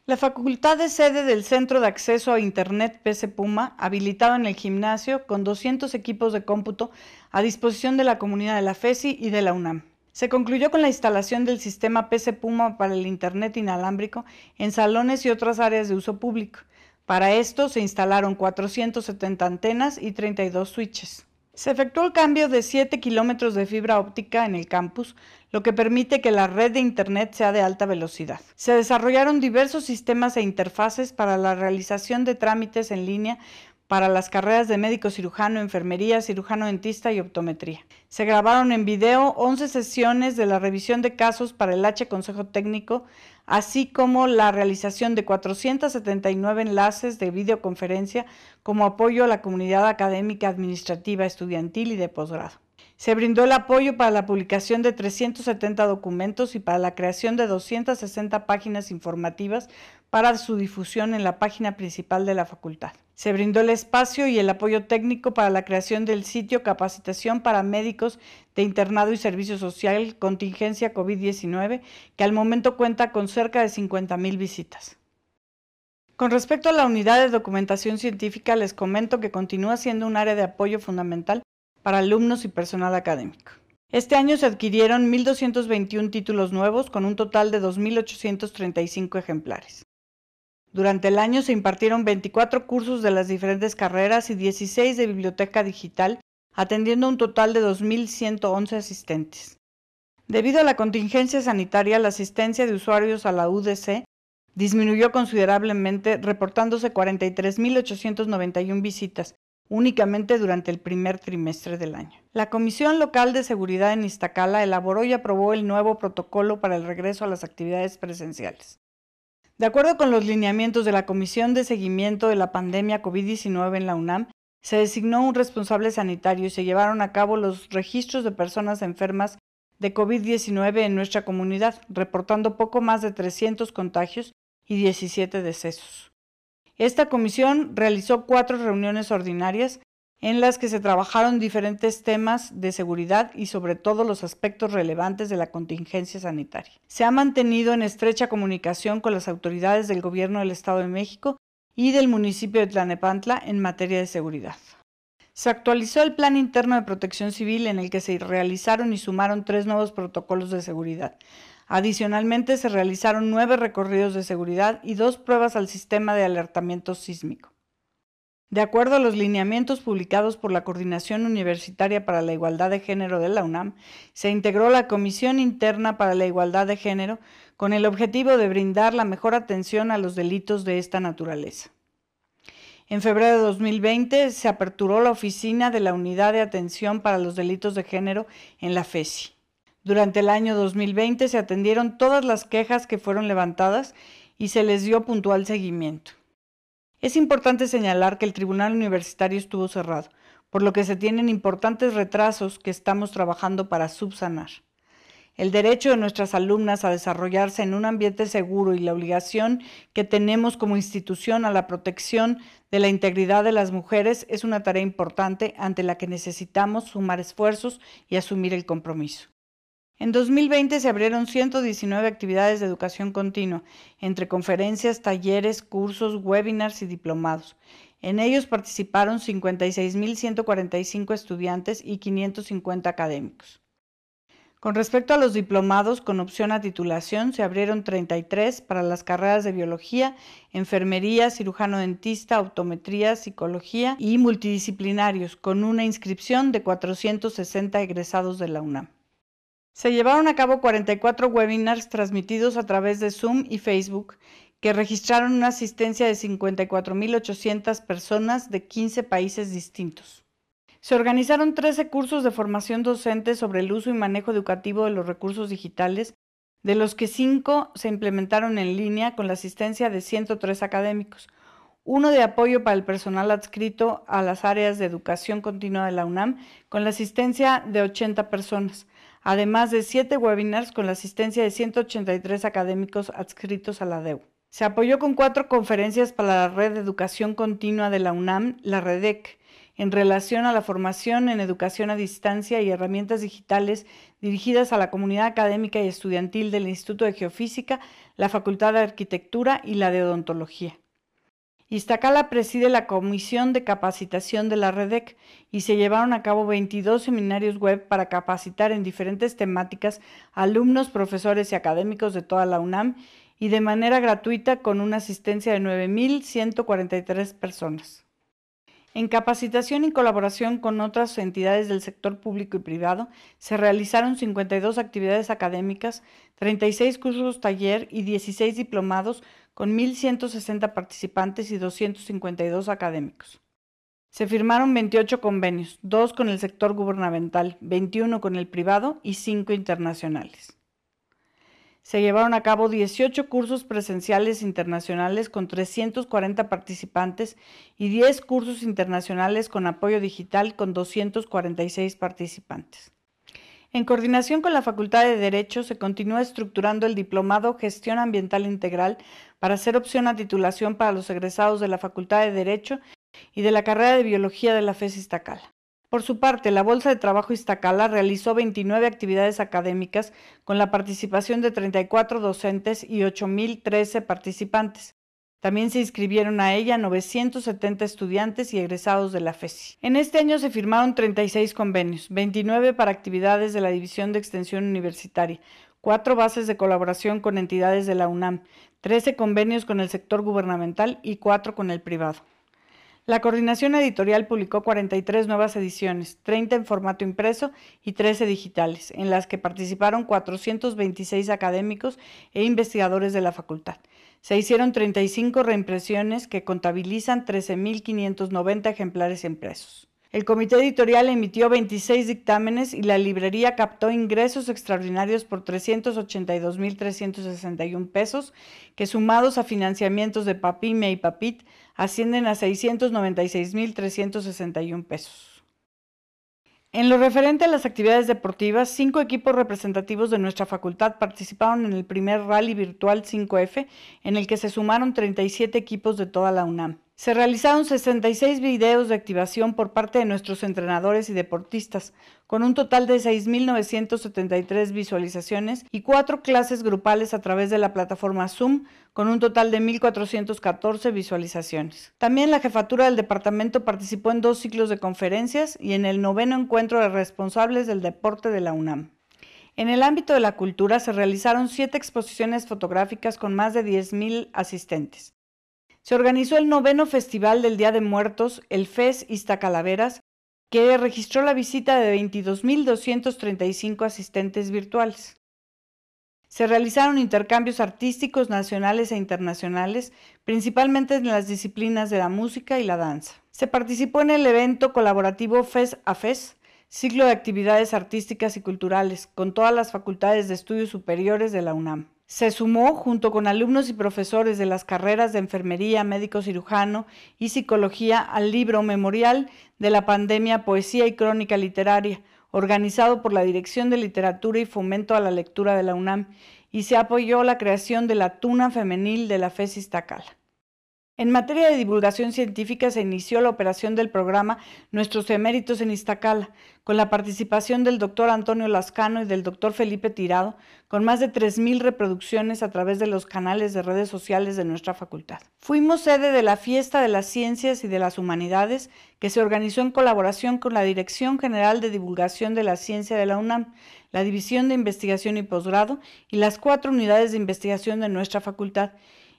La facultad es sede del Centro de Acceso a Internet PC Puma, habilitado en el gimnasio con 200 equipos de cómputo a disposición de la comunidad de la FESI y de la UNAM. Se concluyó con la instalación del sistema PC Puma para el Internet inalámbrico en salones y otras áreas de uso público. Para esto se instalaron 470 antenas y 32 switches. Se efectuó el cambio de 7 kilómetros de fibra óptica en el campus, lo que permite que la red de Internet sea de alta velocidad. Se desarrollaron diversos sistemas e interfaces para la realización de trámites en línea para las carreras de médico cirujano, enfermería, cirujano dentista y optometría. Se grabaron en video 11 sesiones de la revisión de casos para el H Consejo Técnico, así como la realización de 479 enlaces de videoconferencia como apoyo a la comunidad académica, administrativa, estudiantil y de posgrado. Se brindó el apoyo para la publicación de 370 documentos y para la creación de 260 páginas informativas para su difusión en la página principal de la facultad. Se brindó el espacio y el apoyo técnico para la creación del sitio Capacitación para Médicos de Internado y Servicio Social Contingencia COVID-19, que al momento cuenta con cerca de 50.000 visitas. Con respecto a la unidad de documentación científica, les comento que continúa siendo un área de apoyo fundamental para alumnos y personal académico. Este año se adquirieron 1.221 títulos nuevos con un total de 2.835 ejemplares. Durante el año se impartieron 24 cursos de las diferentes carreras y 16 de biblioteca digital, atendiendo un total de 2.111 asistentes. Debido a la contingencia sanitaria, la asistencia de usuarios a la UDC disminuyó considerablemente, reportándose 43.891 visitas, únicamente durante el primer trimestre del año. La Comisión Local de Seguridad en Iztacala elaboró y aprobó el nuevo protocolo para el regreso a las actividades presenciales. De acuerdo con los lineamientos de la Comisión de Seguimiento de la Pandemia COVID-19 en la UNAM, se designó un responsable sanitario y se llevaron a cabo los registros de personas enfermas de COVID-19 en nuestra comunidad, reportando poco más de 300 contagios y 17 decesos. Esta comisión realizó cuatro reuniones ordinarias en las que se trabajaron diferentes temas de seguridad y sobre todo los aspectos relevantes de la contingencia sanitaria. Se ha mantenido en estrecha comunicación con las autoridades del Gobierno del Estado de México y del municipio de Tlanepantla en materia de seguridad. Se actualizó el Plan Interno de Protección Civil en el que se realizaron y sumaron tres nuevos protocolos de seguridad, Adicionalmente, se realizaron nueve recorridos de seguridad y dos pruebas al sistema de alertamiento sísmico. De acuerdo a los lineamientos publicados por la Coordinación Universitaria para la Igualdad de Género de la UNAM, se integró la Comisión Interna para la Igualdad de Género con el objetivo de brindar la mejor atención a los delitos de esta naturaleza. En febrero de 2020 se aperturó la oficina de la Unidad de Atención para los Delitos de Género en la FESI. Durante el año 2020 se atendieron todas las quejas que fueron levantadas y se les dio puntual seguimiento. Es importante señalar que el Tribunal Universitario estuvo cerrado, por lo que se tienen importantes retrasos que estamos trabajando para subsanar. el derecho de nuestras alumnas a desarrollarse en un ambiente seguro y la obligación que tenemos como institución a la protección de la integridad de las mujeres es una tarea importante ante la que necesitamos sumar esfuerzos y asumir el compromiso. En 2020 se abrieron 119 actividades de educación continua, entre conferencias, talleres, cursos, webinars y diplomados. En ellos participaron 56.145 estudiantes y 550 académicos. Con respecto a los diplomados con opción a titulación, se abrieron 33 para las carreras de biología, enfermería, cirujano dentista, optometría, psicología y multidisciplinarios, con una inscripción de 460 egresados de la UNAM. Se llevaron a cabo 44 webinars transmitidos a través de Zoom y Facebook que registraron una asistencia de 54.800 personas de 15 países distintos. Se organizaron 13 cursos de formación docente sobre el uso y manejo educativo de los recursos digitales, de los que 5 se implementaron en línea con la asistencia de 103 académicos, uno de apoyo para el personal adscrito a las áreas de educación continua de la UNAM, con la asistencia de 80 personas, además de siete webinars con la asistencia de 183 académicos adscritos a la DEU. Se apoyó con cuatro conferencias para la Red de Educación Continua de la UNAM, la REDEC, en relación a la formación en educación a distancia y herramientas digitales dirigidas a la comunidad académica y estudiantil del Instituto de Geofísica, la Facultad de Arquitectura y la de Odontología. Iztacala preside la Comisión de Capacitación de la REDEC y se llevaron a cabo 22 seminarios web para capacitar en diferentes temáticas alumnos, profesores y académicos de toda la UNAM y de manera gratuita con una asistencia de 9.143 personas. En capacitación y colaboración con otras entidades del sector público y privado, se realizaron 52 actividades académicas, 36 cursos taller y 16 diplomados con 1.160 participantes y 252 académicos. Se firmaron 28 convenios, 2 con el sector gubernamental, 21 con el privado y 5 internacionales. Se llevaron a cabo 18 cursos presenciales internacionales con 340 participantes y 10 cursos internacionales con apoyo digital con 246 participantes. En coordinación con la Facultad de Derecho, se continúa estructurando el diplomado Gestión Ambiental Integral para ser opción a titulación para los egresados de la Facultad de Derecho y de la carrera de Biología de la FES Iztacala. Por su parte, la Bolsa de Trabajo Iztacala realizó 29 actividades académicas con la participación de 34 docentes y 8.013 participantes. También se inscribieron a ella 970 estudiantes y egresados de la FESI. En este año se firmaron 36 convenios, 29 para actividades de la División de Extensión Universitaria, 4 bases de colaboración con entidades de la UNAM, 13 convenios con el sector gubernamental y 4 con el privado. La coordinación editorial publicó 43 nuevas ediciones, 30 en formato impreso y 13 digitales, en las que participaron 426 académicos e investigadores de la facultad. Se hicieron 35 reimpresiones que contabilizan 13.590 ejemplares impresos. El comité editorial emitió 26 dictámenes y la librería captó ingresos extraordinarios por 382.361 pesos, que sumados a financiamientos de Papime y Papit ascienden a 696.361 pesos. En lo referente a las actividades deportivas, cinco equipos representativos de nuestra facultad participaron en el primer rally virtual 5F, en el que se sumaron 37 equipos de toda la UNAM. Se realizaron 66 videos de activación por parte de nuestros entrenadores y deportistas, con un total de 6.973 visualizaciones y cuatro clases grupales a través de la plataforma Zoom, con un total de 1.414 visualizaciones. También la jefatura del departamento participó en dos ciclos de conferencias y en el noveno encuentro de responsables del deporte de la UNAM. En el ámbito de la cultura se realizaron siete exposiciones fotográficas con más de 10.000 asistentes se organizó el noveno Festival del Día de Muertos, el FES Iztacalaveras, que registró la visita de 22.235 asistentes virtuales. Se realizaron intercambios artísticos nacionales e internacionales, principalmente en las disciplinas de la música y la danza. Se participó en el evento colaborativo FES a FES, ciclo de actividades artísticas y culturales, con todas las facultades de estudios superiores de la UNAM. Se sumó, junto con alumnos y profesores de las carreras de enfermería, médico cirujano y psicología, al libro memorial de la pandemia Poesía y Crónica Literaria, organizado por la Dirección de Literatura y Fomento a la Lectura de la UNAM, y se apoyó la creación de la Tuna Femenil de la FES Iztacala. En materia de divulgación científica se inició la operación del programa Nuestros Eméritos en Iztacala, con la participación del doctor Antonio Lascano y del doctor Felipe Tirado, con más de 3.000 reproducciones a través de los canales de redes sociales de nuestra facultad. Fuimos sede de la Fiesta de las Ciencias y de las Humanidades, que se organizó en colaboración con la Dirección General de Divulgación de la Ciencia de la UNAM, la División de Investigación y Posgrado y las cuatro unidades de investigación de nuestra facultad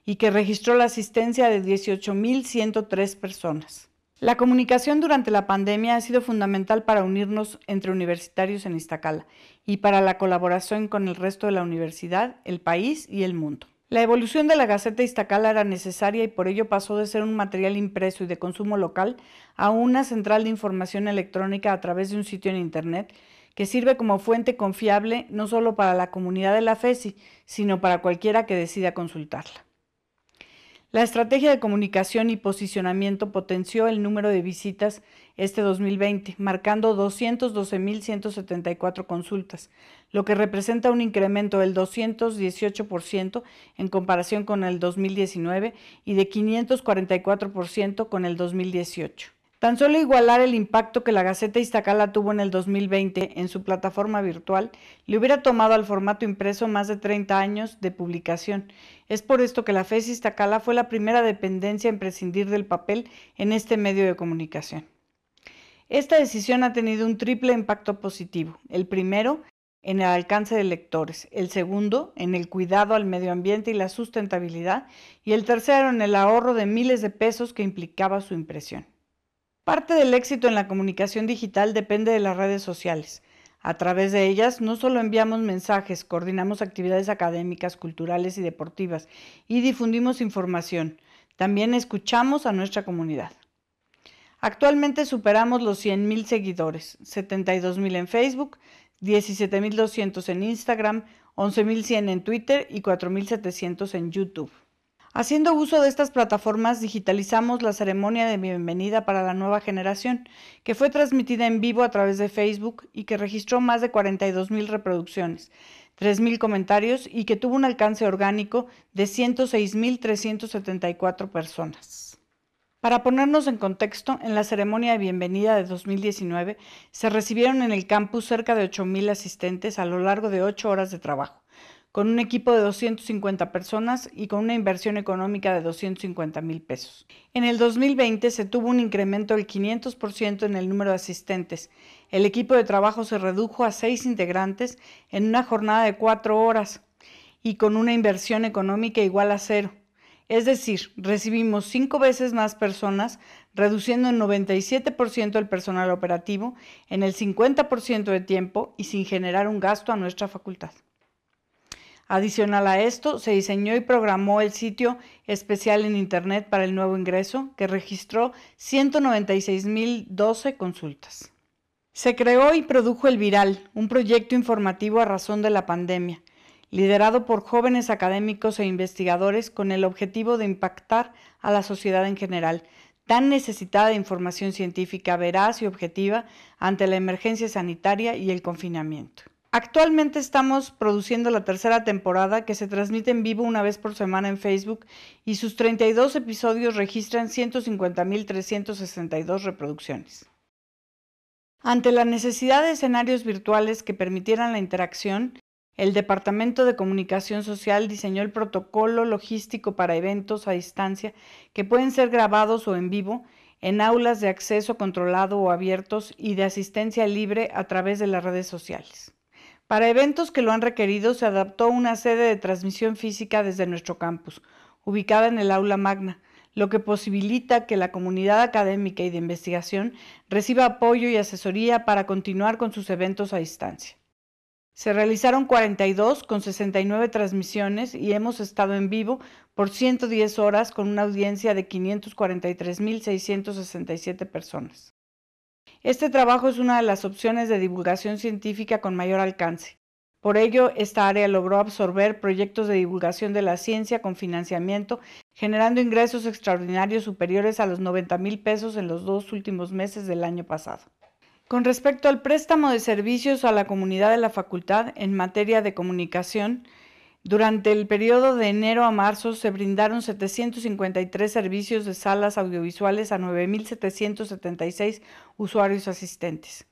y que registró la asistencia de 18.103 personas. La comunicación durante la pandemia ha sido fundamental para unirnos entre universitarios en Iztacala y para la colaboración con el resto de la universidad, el país y el mundo. La evolución de la Gaceta Iztacala era necesaria y por ello pasó de ser un material impreso y de consumo local a una central de información electrónica a través de un sitio en Internet que sirve como fuente confiable no solo para la comunidad de la FESI, sino para cualquiera que decida consultarla. La estrategia de comunicación y posicionamiento potenció el número de visitas este 2020, marcando 212.174 consultas, lo que representa un incremento del 218% en comparación con el 2019 y de 544% con el 2018. Tan solo igualar el impacto que la Gaceta Iztacala tuvo en el 2020 en su plataforma virtual le hubiera tomado al formato impreso más de 30 años de publicación. Es por esto que la FES Iztacala fue la primera dependencia en prescindir del papel en este medio de comunicación. Esta decisión ha tenido un triple impacto positivo. El primero, en el alcance de lectores, el segundo, en el cuidado al medio ambiente y la sustentabilidad, y el tercero, en el ahorro de miles de pesos que implicaba su impresión. Parte del éxito en la comunicación digital depende de las redes sociales. A través de ellas no solo enviamos mensajes, coordinamos actividades académicas, culturales y deportivas y difundimos información, también escuchamos a nuestra comunidad. Actualmente superamos los 100.000 seguidores, 72.000 en Facebook, 17.200 en Instagram, 11.100 en Twitter y 4.700 en YouTube. Haciendo uso de estas plataformas, digitalizamos la ceremonia de bienvenida para la nueva generación, que fue transmitida en vivo a través de Facebook y que registró más de 42 mil reproducciones, 3 mil comentarios y que tuvo un alcance orgánico de 106.374 personas. Para ponernos en contexto, en la ceremonia de bienvenida de 2019 se recibieron en el campus cerca de 8.000 asistentes a lo largo de 8 horas de trabajo con un equipo de 250 personas y con una inversión económica de 250 mil pesos. En el 2020 se tuvo un incremento del 500% en el número de asistentes. El equipo de trabajo se redujo a seis integrantes en una jornada de cuatro horas y con una inversión económica igual a cero. Es decir, recibimos cinco veces más personas, reduciendo en 97% el personal operativo, en el 50% de tiempo y sin generar un gasto a nuestra facultad. Adicional a esto, se diseñó y programó el sitio especial en Internet para el nuevo ingreso, que registró 196.012 consultas. Se creó y produjo El Viral, un proyecto informativo a razón de la pandemia, liderado por jóvenes académicos e investigadores con el objetivo de impactar a la sociedad en general, tan necesitada de información científica veraz y objetiva ante la emergencia sanitaria y el confinamiento. Actualmente estamos produciendo la tercera temporada que se transmite en vivo una vez por semana en Facebook y sus 32 episodios registran 150.362 reproducciones. Ante la necesidad de escenarios virtuales que permitieran la interacción, el Departamento de Comunicación Social diseñó el protocolo logístico para eventos a distancia que pueden ser grabados o en vivo en aulas de acceso controlado o abiertos y de asistencia libre a través de las redes sociales. Para eventos que lo han requerido, se adaptó una sede de transmisión física desde nuestro campus, ubicada en el aula magna, lo que posibilita que la comunidad académica y de investigación reciba apoyo y asesoría para continuar con sus eventos a distancia. Se realizaron 42 con 69 transmisiones y hemos estado en vivo por 110 horas con una audiencia de 543.667 personas. Este trabajo es una de las opciones de divulgación científica con mayor alcance. Por ello, esta área logró absorber proyectos de divulgación de la ciencia con financiamiento, generando ingresos extraordinarios superiores a los 90 mil pesos en los dos últimos meses del año pasado. Con respecto al préstamo de servicios a la comunidad de la facultad en materia de comunicación, durante el periodo de enero a marzo se brindaron 753 servicios de salas audiovisuales a 9.776 usuarios asistentes.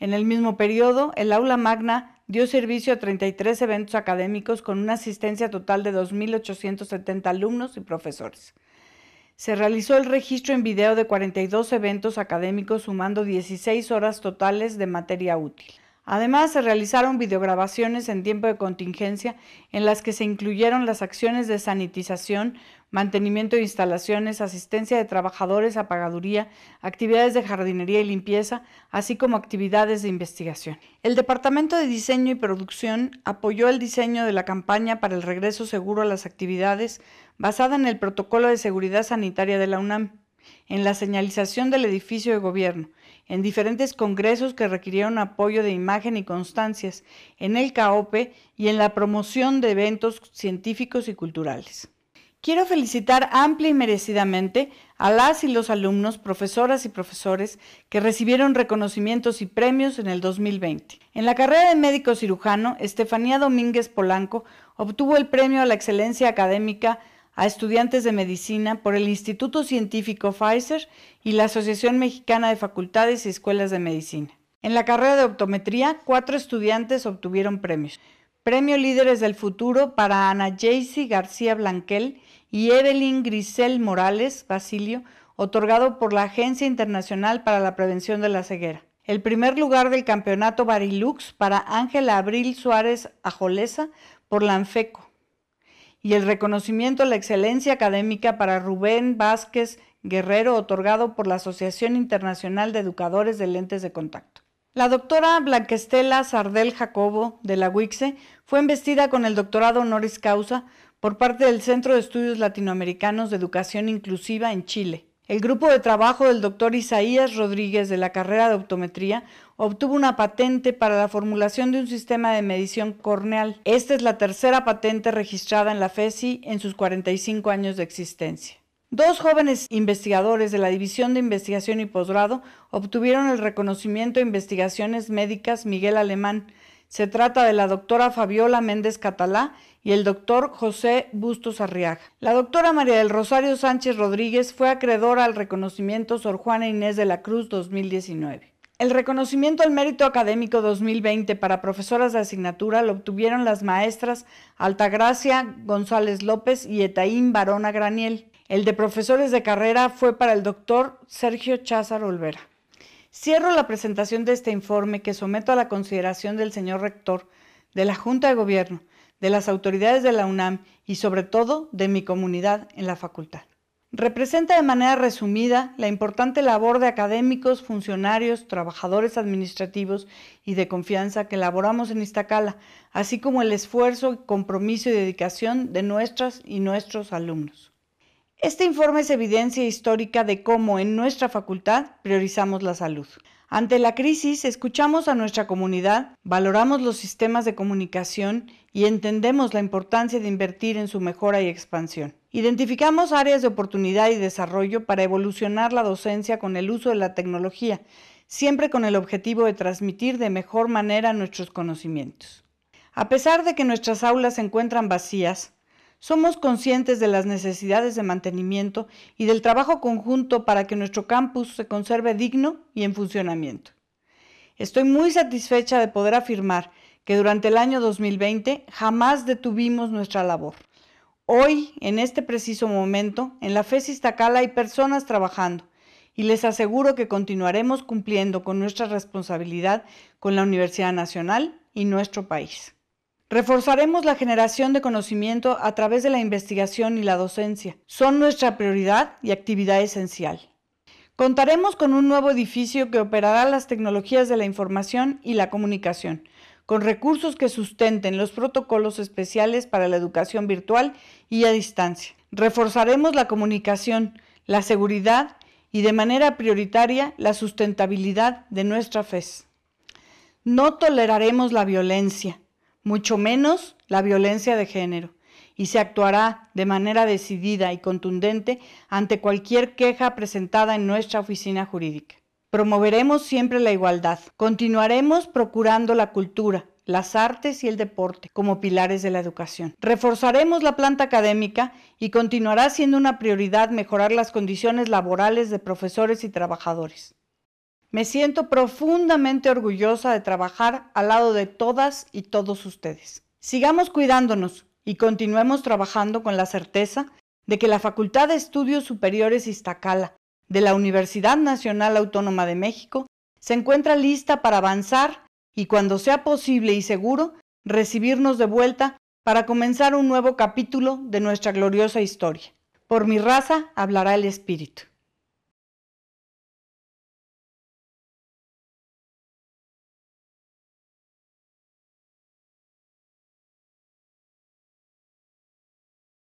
En el mismo periodo, el aula magna dio servicio a 33 eventos académicos con una asistencia total de 2.870 alumnos y profesores se realizó el registro en video de 42 eventos académicos sumando 16 horas totales de materia útil. Además, se realizaron videograbaciones en tiempo de contingencia en las que se incluyeron las acciones de sanitización, mantenimiento de instalaciones, asistencia de trabajadores, apagaduría, actividades de jardinería y limpieza, así como actividades de investigación. El Departamento de Diseño y Producción apoyó el diseño de la campaña para el regreso seguro a las actividades basada en el Protocolo de Seguridad Sanitaria de la UNAM, en la señalización del edificio de gobierno, en diferentes congresos que requirieron apoyo de imagen y constancias, en el CAOPE y en la promoción de eventos científicos y culturales. Quiero felicitar amplia y merecidamente a las y los alumnos, profesoras y profesores que recibieron reconocimientos y premios en el 2020. En la carrera de médico cirujano, Estefanía Domínguez Polanco obtuvo el premio a la excelencia académica a estudiantes de medicina por el Instituto Científico Pfizer y la Asociación Mexicana de Facultades y Escuelas de Medicina. En la carrera de optometría, cuatro estudiantes obtuvieron premios. Premio Líderes del Futuro para Ana Jaycee García Blanquel y Evelyn Grisel Morales Basilio, otorgado por la Agencia Internacional para la Prevención de la Ceguera. El primer lugar del campeonato Barilux para Ángela Abril Suárez Ajolesa por la ANFECO y el reconocimiento a la excelencia académica para Rubén Vázquez Guerrero, otorgado por la Asociación Internacional de Educadores de Lentes de Contacto. La doctora Blanquestela Sardel Jacobo de la UICSE fue investida con el doctorado honoris causa por parte del Centro de Estudios Latinoamericanos de Educación Inclusiva en Chile. El grupo de trabajo del doctor Isaías Rodríguez de la carrera de optometría obtuvo una patente para la formulación de un sistema de medición corneal. Esta es la tercera patente registrada en la FESI en sus 45 años de existencia. Dos jóvenes investigadores de la División de Investigación y Posgrado obtuvieron el reconocimiento de investigaciones médicas Miguel Alemán. Se trata de la doctora Fabiola Méndez Catalá y el doctor José Bustos Arriaga. La doctora María del Rosario Sánchez Rodríguez fue acreedora al reconocimiento Sor Juana Inés de la Cruz 2019. El reconocimiento al mérito académico 2020 para profesoras de asignatura lo obtuvieron las maestras Altagracia González López y Etaín Barona Graniel. El de profesores de carrera fue para el doctor Sergio Cházar Olvera. Cierro la presentación de este informe que someto a la consideración del señor rector, de la Junta de Gobierno, de las autoridades de la UNAM y sobre todo de mi comunidad en la facultad. Representa de manera resumida la importante labor de académicos, funcionarios, trabajadores administrativos y de confianza que elaboramos en Iztacala, así como el esfuerzo, compromiso y dedicación de nuestras y nuestros alumnos. Este informe es evidencia histórica de cómo en nuestra facultad priorizamos la salud. Ante la crisis, escuchamos a nuestra comunidad, valoramos los sistemas de comunicación y entendemos la importancia de invertir en su mejora y expansión. Identificamos áreas de oportunidad y desarrollo para evolucionar la docencia con el uso de la tecnología, siempre con el objetivo de transmitir de mejor manera nuestros conocimientos. A pesar de que nuestras aulas se encuentran vacías, somos conscientes de las necesidades de mantenimiento y del trabajo conjunto para que nuestro campus se conserve digno y en funcionamiento. Estoy muy satisfecha de poder afirmar que durante el año 2020 jamás detuvimos nuestra labor. Hoy, en este preciso momento, en la FES Iztacala hay personas trabajando y les aseguro que continuaremos cumpliendo con nuestra responsabilidad con la Universidad Nacional y nuestro país. Reforzaremos la generación de conocimiento a través de la investigación y la docencia. Son nuestra prioridad y actividad esencial. Contaremos con un nuevo edificio que operará las tecnologías de la información y la comunicación, con recursos que sustenten los protocolos especiales para la educación virtual y a distancia. Reforzaremos la comunicación, la seguridad y de manera prioritaria la sustentabilidad de nuestra FES. No toleraremos la violencia mucho menos la violencia de género, y se actuará de manera decidida y contundente ante cualquier queja presentada en nuestra oficina jurídica. Promoveremos siempre la igualdad. Continuaremos procurando la cultura, las artes y el deporte como pilares de la educación. Reforzaremos la planta académica y continuará siendo una prioridad mejorar las condiciones laborales de profesores y trabajadores. Me siento profundamente orgullosa de trabajar al lado de todas y todos ustedes. Sigamos cuidándonos y continuemos trabajando con la certeza de que la Facultad de Estudios Superiores Iztacala de la Universidad Nacional Autónoma de México se encuentra lista para avanzar y cuando sea posible y seguro, recibirnos de vuelta para comenzar un nuevo capítulo de nuestra gloriosa historia. Por mi raza hablará el Espíritu.